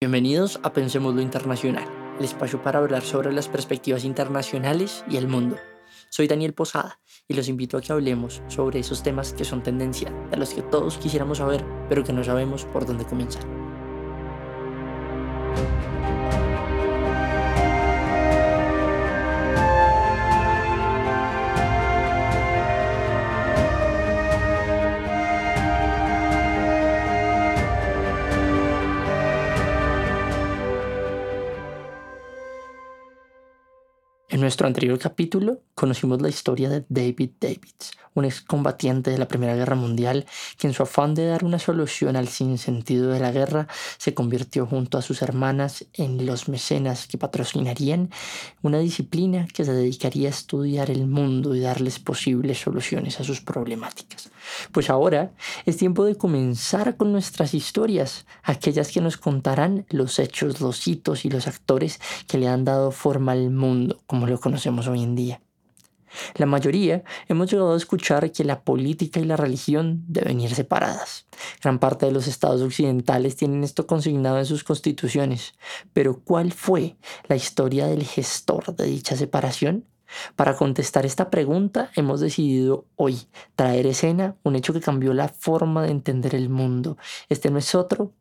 Bienvenidos a Pensemos lo Internacional, el espacio para hablar sobre las perspectivas internacionales y el mundo. Soy Daniel Posada y los invito a que hablemos sobre esos temas que son tendencia, de los que todos quisiéramos saber, pero que no sabemos por dónde comenzar. Nuestro anterior capítulo conocimos la historia de David Davids, un excombatiente de la Primera Guerra Mundial que en su afán de dar una solución al sinsentido de la guerra se convirtió junto a sus hermanas en los mecenas que patrocinarían una disciplina que se dedicaría a estudiar el mundo y darles posibles soluciones a sus problemáticas. Pues ahora es tiempo de comenzar con nuestras historias, aquellas que nos contarán los hechos, los hitos y los actores que le han dado forma al mundo como lo conocemos hoy en día. La mayoría hemos llegado a escuchar que la política y la religión deben ir separadas. Gran parte de los estados occidentales tienen esto consignado en sus constituciones. Pero ¿cuál fue la historia del gestor de dicha separación? Para contestar esta pregunta hemos decidido hoy traer escena un hecho que cambió la forma de entender el mundo. Este no es otro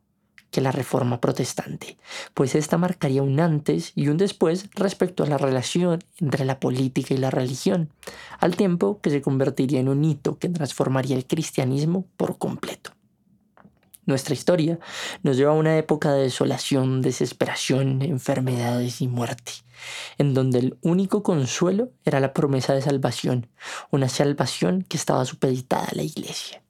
que la reforma protestante, pues esta marcaría un antes y un después respecto a la relación entre la política y la religión, al tiempo que se convertiría en un hito que transformaría el cristianismo por completo. Nuestra historia nos lleva a una época de desolación, desesperación, enfermedades y muerte, en donde el único consuelo era la promesa de salvación, una salvación que estaba supeditada a la iglesia.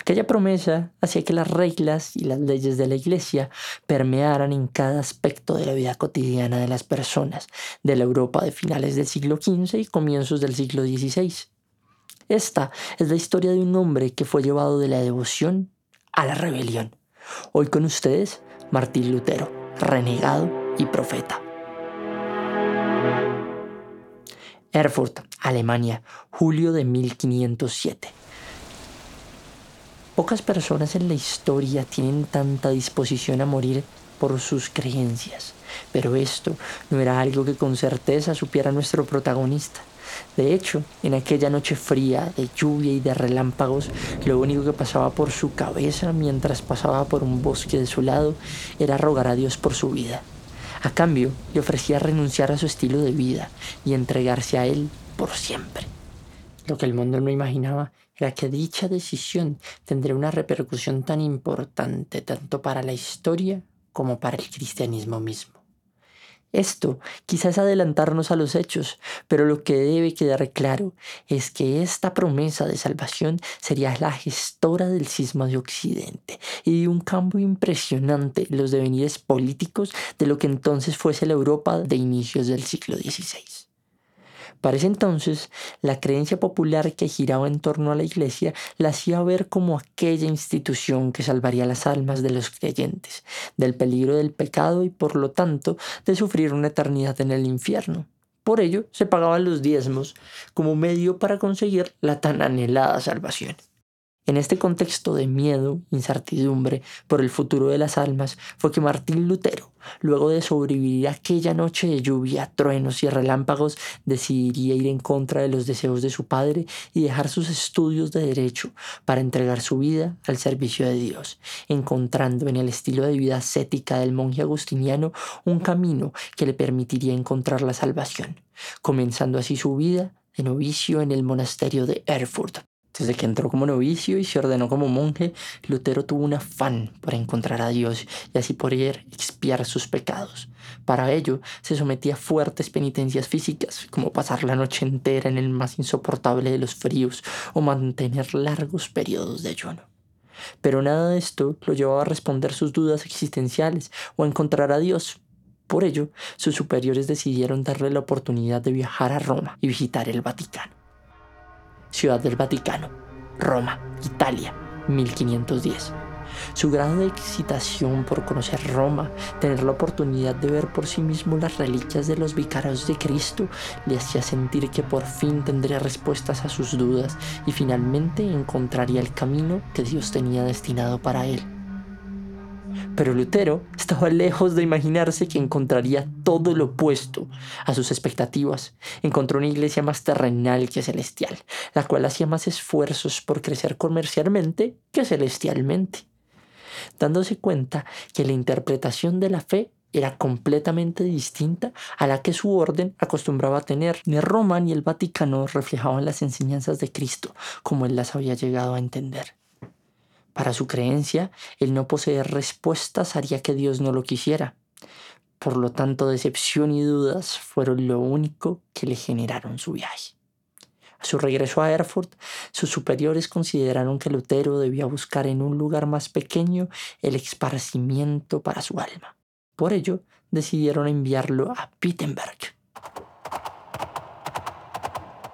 Aquella promesa hacía que las reglas y las leyes de la iglesia permearan en cada aspecto de la vida cotidiana de las personas de la Europa de finales del siglo XV y comienzos del siglo XVI. Esta es la historia de un hombre que fue llevado de la devoción a la rebelión. Hoy con ustedes, Martín Lutero, renegado y profeta. Erfurt, Alemania, julio de 1507. Pocas personas en la historia tienen tanta disposición a morir por sus creencias, pero esto no era algo que con certeza supiera nuestro protagonista. De hecho, en aquella noche fría de lluvia y de relámpagos, lo único que pasaba por su cabeza mientras pasaba por un bosque desolado era rogar a Dios por su vida. A cambio, le ofrecía renunciar a su estilo de vida y entregarse a Él por siempre. Lo que el mundo no imaginaba que dicha decisión tendría una repercusión tan importante tanto para la historia como para el cristianismo mismo. Esto quizás adelantarnos a los hechos, pero lo que debe quedar claro es que esta promesa de salvación sería la gestora del cisma de Occidente y de un cambio impresionante en los devenires políticos de lo que entonces fuese la Europa de inicios del siglo XVI. Para ese entonces, la creencia popular que giraba en torno a la iglesia la hacía ver como aquella institución que salvaría las almas de los creyentes, del peligro del pecado y por lo tanto de sufrir una eternidad en el infierno. Por ello, se pagaban los diezmos como medio para conseguir la tan anhelada salvación. En este contexto de miedo, incertidumbre por el futuro de las almas, fue que Martín Lutero, luego de sobrevivir aquella noche de lluvia, truenos y relámpagos, decidiría ir en contra de los deseos de su padre y dejar sus estudios de derecho para entregar su vida al servicio de Dios, encontrando en el estilo de vida ascética del monje agustiniano un camino que le permitiría encontrar la salvación, comenzando así su vida de novicio en el monasterio de Erfurt, desde que entró como novicio y se ordenó como monje, Lutero tuvo un afán por encontrar a Dios y así poder expiar sus pecados. Para ello, se sometía a fuertes penitencias físicas, como pasar la noche entera en el más insoportable de los fríos o mantener largos periodos de ayuno. Pero nada de esto lo llevaba a responder sus dudas existenciales o a encontrar a Dios. Por ello, sus superiores decidieron darle la oportunidad de viajar a Roma y visitar el Vaticano. Ciudad del Vaticano, Roma, Italia, 1510. Su grado de excitación por conocer Roma, tener la oportunidad de ver por sí mismo las reliquias de los vicarios de Cristo, le hacía sentir que por fin tendría respuestas a sus dudas y finalmente encontraría el camino que Dios tenía destinado para él. Pero Lutero estaba lejos de imaginarse que encontraría todo lo opuesto a sus expectativas. Encontró una iglesia más terrenal que celestial, la cual hacía más esfuerzos por crecer comercialmente que celestialmente. Dándose cuenta que la interpretación de la fe era completamente distinta a la que su orden acostumbraba tener. Ni Roma ni el Vaticano reflejaban las enseñanzas de Cristo como él las había llegado a entender. Para su creencia, el no poseer respuestas haría que Dios no lo quisiera. Por lo tanto, decepción y dudas fueron lo único que le generaron su viaje. A su regreso a Erfurt, sus superiores consideraron que Lutero debía buscar en un lugar más pequeño el esparcimiento para su alma. Por ello, decidieron enviarlo a Wittenberg.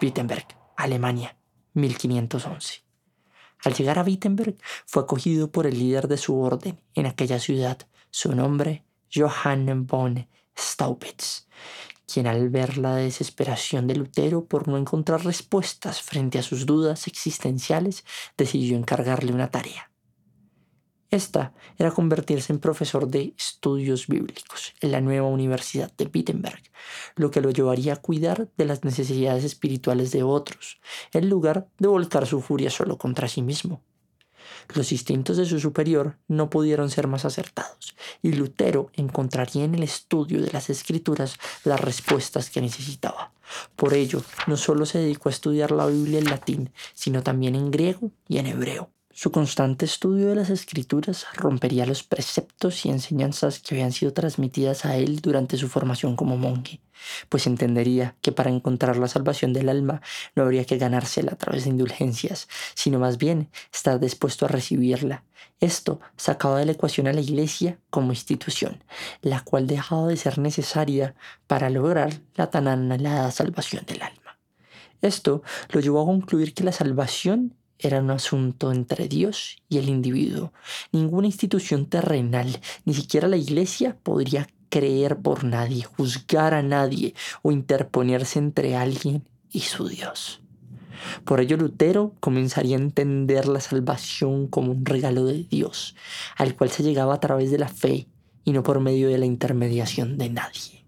Wittenberg, Alemania, 1511. Al llegar a Wittenberg, fue acogido por el líder de su orden en aquella ciudad, su nombre Johann von Staupitz, quien al ver la desesperación de Lutero por no encontrar respuestas frente a sus dudas existenciales, decidió encargarle una tarea. Esta era convertirse en profesor de estudios bíblicos en la nueva Universidad de Wittenberg, lo que lo llevaría a cuidar de las necesidades espirituales de otros, en lugar de volcar su furia solo contra sí mismo. Los instintos de su superior no pudieron ser más acertados, y Lutero encontraría en el estudio de las escrituras las respuestas que necesitaba. Por ello, no solo se dedicó a estudiar la Biblia en latín, sino también en griego y en hebreo. Su constante estudio de las escrituras rompería los preceptos y enseñanzas que habían sido transmitidas a él durante su formación como monje, pues entendería que para encontrar la salvación del alma no habría que ganársela a través de indulgencias, sino más bien estar dispuesto a recibirla. Esto sacaba de la ecuación a la iglesia como institución, la cual dejaba de ser necesaria para lograr la tan anhelada salvación del alma. Esto lo llevó a concluir que la salvación era un asunto entre Dios y el individuo. Ninguna institución terrenal, ni siquiera la iglesia, podría creer por nadie, juzgar a nadie o interponerse entre alguien y su Dios. Por ello Lutero comenzaría a entender la salvación como un regalo de Dios, al cual se llegaba a través de la fe y no por medio de la intermediación de nadie.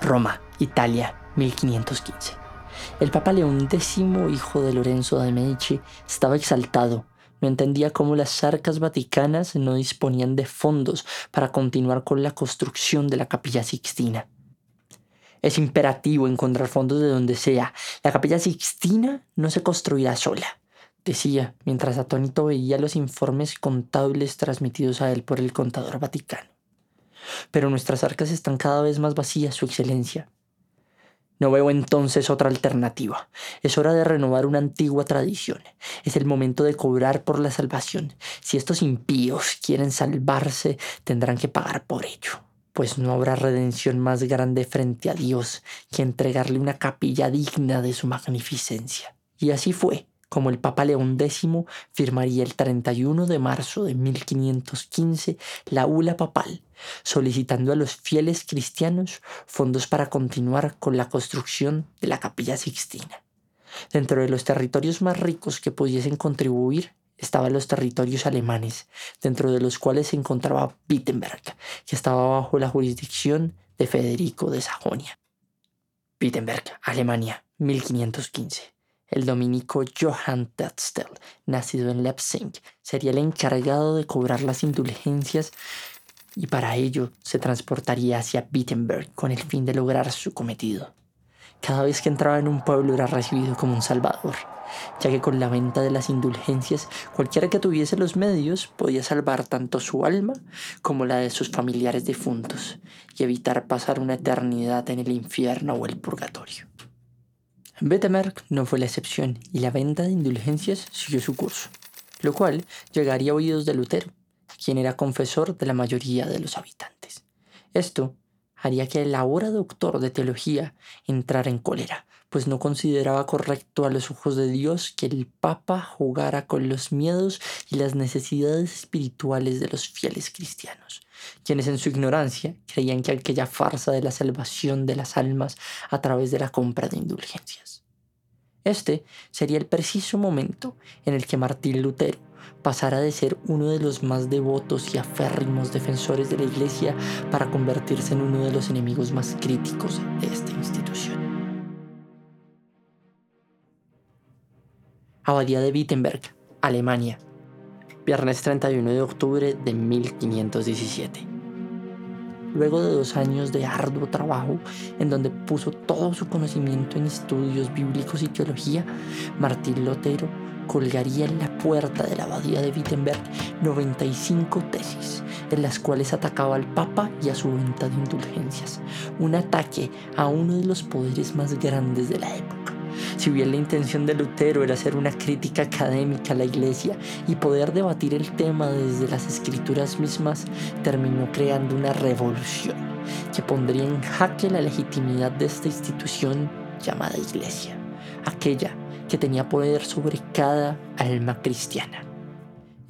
Roma, Italia, 1515. El Papa León X, hijo de Lorenzo de Medici, estaba exaltado. No entendía cómo las arcas vaticanas no disponían de fondos para continuar con la construcción de la capilla sixtina. Es imperativo encontrar fondos de donde sea. La capilla sixtina no se construirá sola, decía, mientras atónito veía los informes contables transmitidos a él por el contador vaticano. Pero nuestras arcas están cada vez más vacías, Su Excelencia. No veo entonces otra alternativa. Es hora de renovar una antigua tradición. Es el momento de cobrar por la salvación. Si estos impíos quieren salvarse, tendrán que pagar por ello. Pues no habrá redención más grande frente a Dios que entregarle una capilla digna de su magnificencia. Y así fue como el Papa León X firmaría el 31 de marzo de 1515 la bula papal, solicitando a los fieles cristianos fondos para continuar con la construcción de la capilla sixtina. Dentro de los territorios más ricos que pudiesen contribuir estaban los territorios alemanes, dentro de los cuales se encontraba Wittenberg, que estaba bajo la jurisdicción de Federico de Sajonia. Wittenberg, Alemania, 1515 el dominico Johann Tetzel, nacido en Leipzig, sería el encargado de cobrar las indulgencias y para ello se transportaría hacia Wittenberg con el fin de lograr su cometido. Cada vez que entraba en un pueblo era recibido como un salvador, ya que con la venta de las indulgencias cualquiera que tuviese los medios podía salvar tanto su alma como la de sus familiares difuntos y evitar pasar una eternidad en el infierno o el purgatorio. Wittenberg no fue la excepción y la venta de indulgencias siguió su curso, lo cual llegaría a oídos de Lutero, quien era confesor de la mayoría de los habitantes. Esto haría que el ahora doctor de teología entrara en cólera, pues no consideraba correcto a los ojos de Dios que el Papa jugara con los miedos y las necesidades espirituales de los fieles cristianos, quienes en su ignorancia creían que aquella farsa de la salvación de las almas a través de la compra de indulgencias. Este sería el preciso momento en el que Martín Lutero pasara de ser uno de los más devotos y aférrimos defensores de la Iglesia para convertirse en uno de los enemigos más críticos de esta institución. Abadía de Wittenberg, Alemania, viernes 31 de octubre de 1517 luego de dos años de arduo trabajo en donde puso todo su conocimiento en estudios bíblicos y teología, Martín Lutero colgaría en la puerta de la abadía de Wittenberg 95 tesis en las cuales atacaba al Papa y a su venta de indulgencias, un ataque a uno de los poderes más grandes de la época. Si bien la intención de Lutero era hacer una crítica académica a la iglesia y poder debatir el tema desde las escrituras mismas, terminó creando una revolución que pondría en jaque la legitimidad de esta institución llamada iglesia, aquella que tenía poder sobre cada alma cristiana.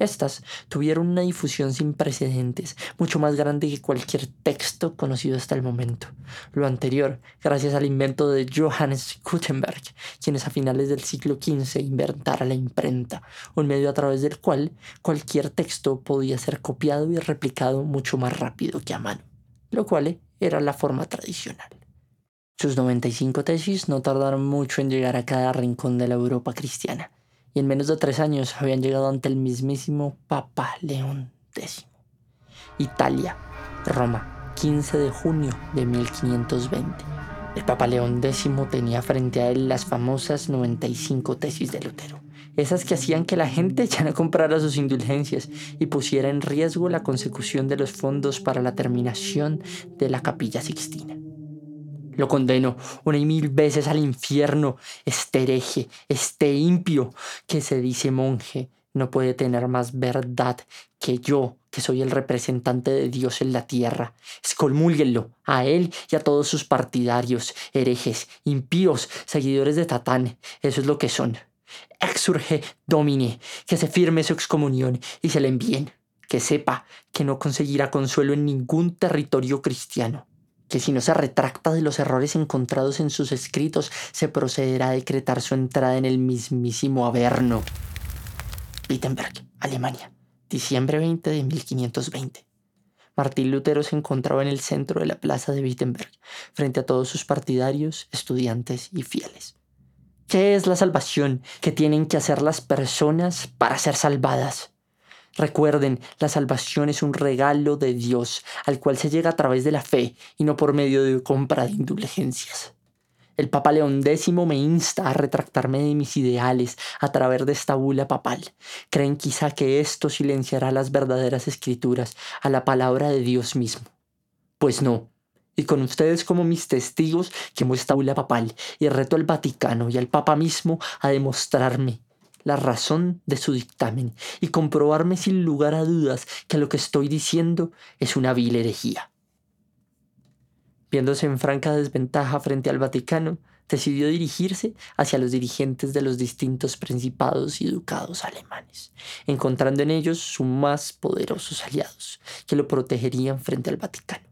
Estas tuvieron una difusión sin precedentes, mucho más grande que cualquier texto conocido hasta el momento. Lo anterior, gracias al invento de Johannes Gutenberg, quienes a finales del siglo XV inventara la imprenta, un medio a través del cual cualquier texto podía ser copiado y replicado mucho más rápido que a mano, lo cual era la forma tradicional. Sus 95 tesis no tardaron mucho en llegar a cada rincón de la Europa cristiana y en menos de tres años habían llegado ante el mismísimo Papa León X. Italia, Roma, 15 de junio de 1520. El Papa León X tenía frente a él las famosas 95 tesis de Lutero, esas que hacían que la gente ya no comprara sus indulgencias y pusiera en riesgo la consecución de los fondos para la terminación de la capilla sixtina. Lo condeno una y mil veces al infierno. Este hereje, este impio que se dice monje, no puede tener más verdad que yo, que soy el representante de Dios en la tierra. Escolmúlguenlo a él y a todos sus partidarios, herejes, impíos, seguidores de Tatán. Eso es lo que son. Exurge domine, que se firme su excomunión y se le envíen. Que sepa que no conseguirá consuelo en ningún territorio cristiano que si no se retracta de los errores encontrados en sus escritos, se procederá a decretar su entrada en el mismísimo Averno. Wittenberg, Alemania, diciembre 20 de 1520. Martín Lutero se encontraba en el centro de la plaza de Wittenberg, frente a todos sus partidarios, estudiantes y fieles. ¿Qué es la salvación que tienen que hacer las personas para ser salvadas? Recuerden, la salvación es un regalo de Dios al cual se llega a través de la fe y no por medio de compra de indulgencias. El Papa León X me insta a retractarme de mis ideales a través de esta bula papal. ¿Creen quizá que esto silenciará las verdaderas escrituras a la palabra de Dios mismo? Pues no. Y con ustedes como mis testigos quemo esta bula papal y reto al Vaticano y al Papa mismo a demostrarme la razón de su dictamen y comprobarme sin lugar a dudas que lo que estoy diciendo es una vil herejía. Viéndose en franca desventaja frente al Vaticano, decidió dirigirse hacia los dirigentes de los distintos principados y ducados alemanes, encontrando en ellos sus más poderosos aliados, que lo protegerían frente al Vaticano.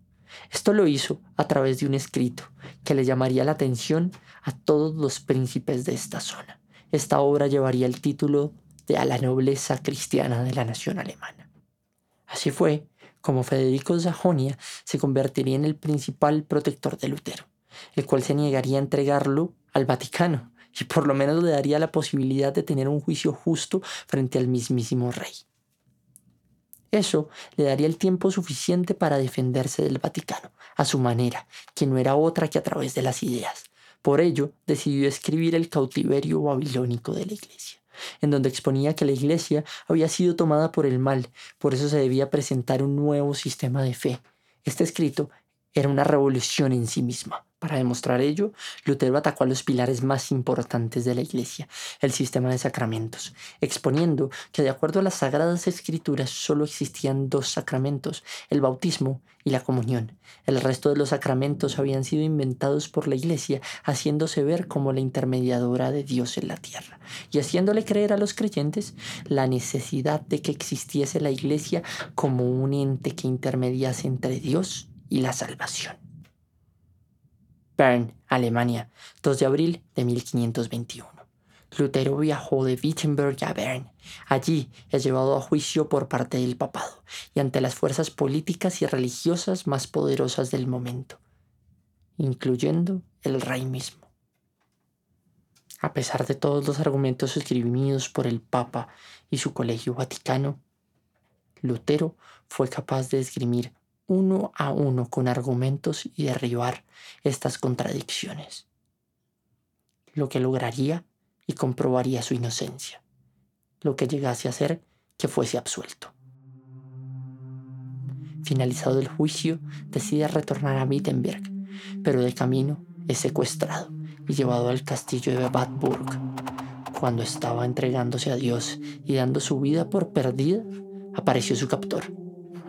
Esto lo hizo a través de un escrito que le llamaría la atención a todos los príncipes de esta zona esta obra llevaría el título de A la nobleza cristiana de la nación alemana. Así fue como Federico de Sajonia se convertiría en el principal protector de Lutero, el cual se negaría a entregarlo al Vaticano y por lo menos le daría la posibilidad de tener un juicio justo frente al mismísimo rey. Eso le daría el tiempo suficiente para defenderse del Vaticano, a su manera, que no era otra que a través de las ideas, por ello, decidió escribir el cautiverio babilónico de la iglesia, en donde exponía que la iglesia había sido tomada por el mal, por eso se debía presentar un nuevo sistema de fe. Este escrito era una revolución en sí misma. Para demostrar ello, Lutero atacó a los pilares más importantes de la Iglesia, el sistema de sacramentos, exponiendo que de acuerdo a las sagradas escrituras solo existían dos sacramentos, el bautismo y la comunión. El resto de los sacramentos habían sido inventados por la Iglesia, haciéndose ver como la intermediadora de Dios en la tierra, y haciéndole creer a los creyentes la necesidad de que existiese la Iglesia como un ente que intermediase entre Dios y la salvación. Bern, Alemania, 2 de abril de 1521. Lutero viajó de Wittenberg a Bern. Allí es llevado a juicio por parte del papado y ante las fuerzas políticas y religiosas más poderosas del momento, incluyendo el rey mismo. A pesar de todos los argumentos escribidos por el Papa y su colegio vaticano, Lutero fue capaz de esgrimir uno a uno con argumentos y derribar estas contradicciones, lo que lograría y comprobaría su inocencia, lo que llegase a ser que fuese absuelto. Finalizado el juicio, decide retornar a Wittenberg, pero de camino es secuestrado y llevado al castillo de Badburg. Cuando estaba entregándose a Dios y dando su vida por perdida, apareció su captor,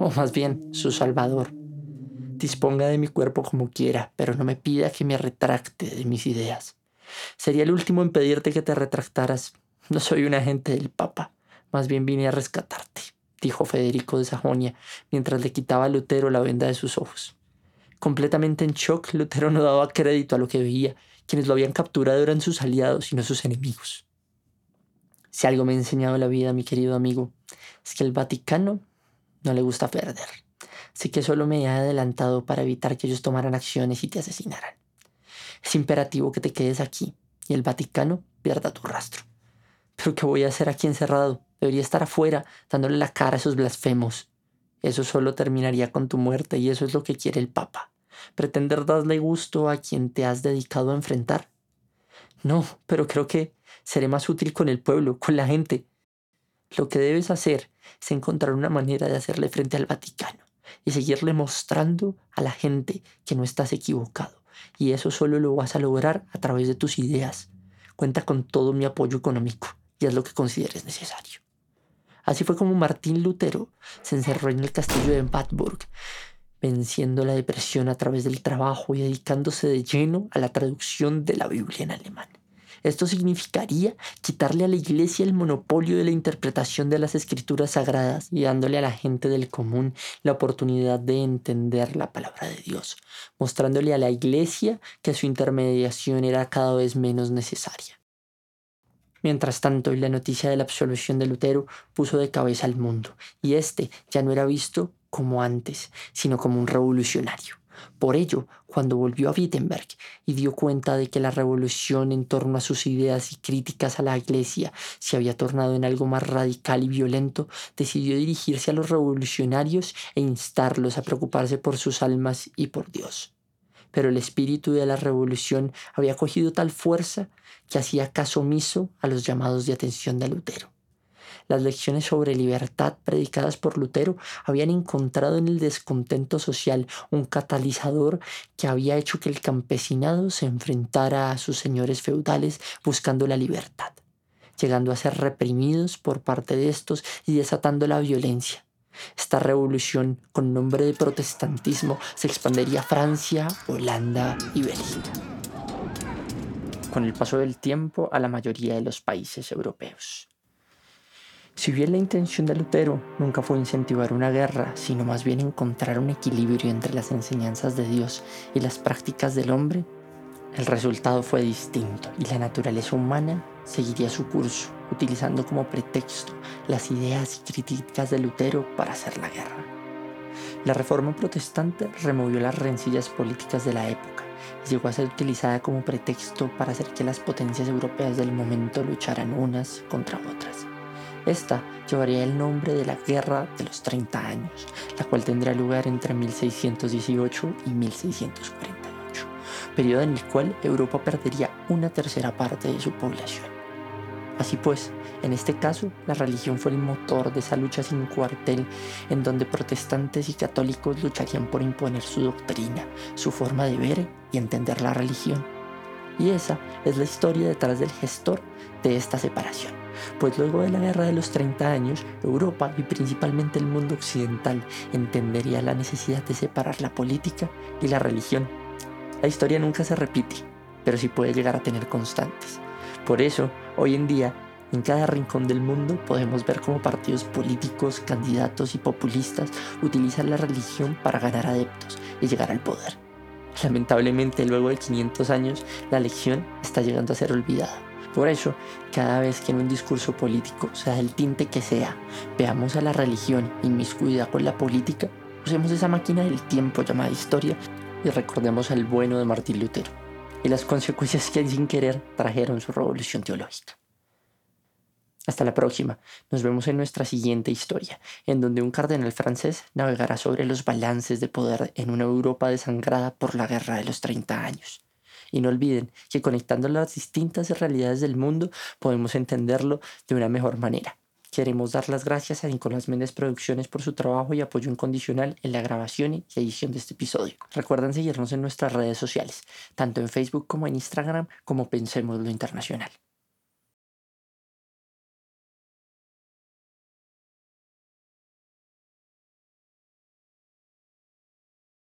o más bien su salvador. Disponga de mi cuerpo como quiera, pero no me pida que me retracte de mis ideas. Sería el último en pedirte que te retractaras. No soy un agente del Papa, más bien vine a rescatarte, dijo Federico de Sajonia, mientras le quitaba a Lutero la venda de sus ojos. Completamente en shock, Lutero no daba crédito a lo que veía. Quienes lo habían capturado eran sus aliados y no sus enemigos. Si algo me ha enseñado la vida, mi querido amigo, es que el Vaticano no le gusta perder. Así que solo me he adelantado para evitar que ellos tomaran acciones y te asesinaran. Es imperativo que te quedes aquí y el Vaticano pierda tu rastro. Pero ¿qué voy a hacer aquí encerrado? Debería estar afuera, dándole la cara a esos blasfemos. Eso solo terminaría con tu muerte y eso es lo que quiere el Papa. ¿Pretender darle gusto a quien te has dedicado a enfrentar? No, pero creo que seré más útil con el pueblo, con la gente. Lo que debes hacer es encontrar una manera de hacerle frente al Vaticano y seguirle mostrando a la gente que no estás equivocado y eso solo lo vas a lograr a través de tus ideas. Cuenta con todo mi apoyo económico y es lo que consideres necesario. Así fue como Martín Lutero se encerró en el castillo de Badburg, venciendo la depresión a través del trabajo y dedicándose de lleno a la traducción de la Biblia en alemán. Esto significaría quitarle a la iglesia el monopolio de la interpretación de las escrituras sagradas y dándole a la gente del común la oportunidad de entender la palabra de Dios, mostrándole a la iglesia que su intermediación era cada vez menos necesaria. Mientras tanto, la noticia de la absolución de Lutero puso de cabeza al mundo, y éste ya no era visto como antes, sino como un revolucionario. Por ello, cuando volvió a Wittenberg y dio cuenta de que la revolución en torno a sus ideas y críticas a la Iglesia se había tornado en algo más radical y violento, decidió dirigirse a los revolucionarios e instarlos a preocuparse por sus almas y por Dios. Pero el espíritu de la revolución había cogido tal fuerza que hacía caso omiso a los llamados de atención de Lutero. Las lecciones sobre libertad predicadas por Lutero habían encontrado en el descontento social un catalizador que había hecho que el campesinado se enfrentara a sus señores feudales buscando la libertad, llegando a ser reprimidos por parte de estos y desatando la violencia. Esta revolución, con nombre de protestantismo, se expandería a Francia, Holanda y Bélgica. Con el paso del tiempo a la mayoría de los países europeos. Si bien la intención de Lutero nunca fue incentivar una guerra, sino más bien encontrar un equilibrio entre las enseñanzas de Dios y las prácticas del hombre, el resultado fue distinto y la naturaleza humana seguiría su curso, utilizando como pretexto las ideas y críticas de Lutero para hacer la guerra. La reforma protestante removió las rencillas políticas de la época y llegó a ser utilizada como pretexto para hacer que las potencias europeas del momento lucharan unas contra otras. Esta llevaría el nombre de la Guerra de los 30 años, la cual tendrá lugar entre 1618 y 1648, periodo en el cual Europa perdería una tercera parte de su población. Así pues, en este caso, la religión fue el motor de esa lucha sin cuartel, en donde protestantes y católicos lucharían por imponer su doctrina, su forma de ver y entender la religión. Y esa es la historia detrás del gestor de esta separación pues luego de la Guerra de los 30 años, Europa y principalmente el mundo occidental entendería la necesidad de separar la política y la religión. La historia nunca se repite, pero sí puede llegar a tener constantes. Por eso, hoy en día, en cada rincón del mundo podemos ver cómo partidos políticos, candidatos y populistas utilizan la religión para ganar adeptos y llegar al poder. Lamentablemente, luego de 500 años, la lección está llegando a ser olvidada Por eso, cada vez que en un discurso político, sea el tinte que sea, veamos a la religión inmiscuida con la política, usemos esa máquina del tiempo llamada historia y recordemos al bueno de Martín Lutero y las consecuencias que sin querer trajeron su revolución teológica. Hasta la próxima. Nos vemos en nuestra siguiente historia, en donde un cardenal francés navegará sobre los balances de poder en una Europa desangrada por la guerra de los 30 años. Y no olviden que conectando las distintas realidades del mundo podemos entenderlo de una mejor manera. Queremos dar las gracias a Nicolás Méndez Producciones por su trabajo y apoyo incondicional en la grabación y edición de este episodio. Recuerden seguirnos en nuestras redes sociales, tanto en Facebook como en Instagram como Pensemos lo Internacional.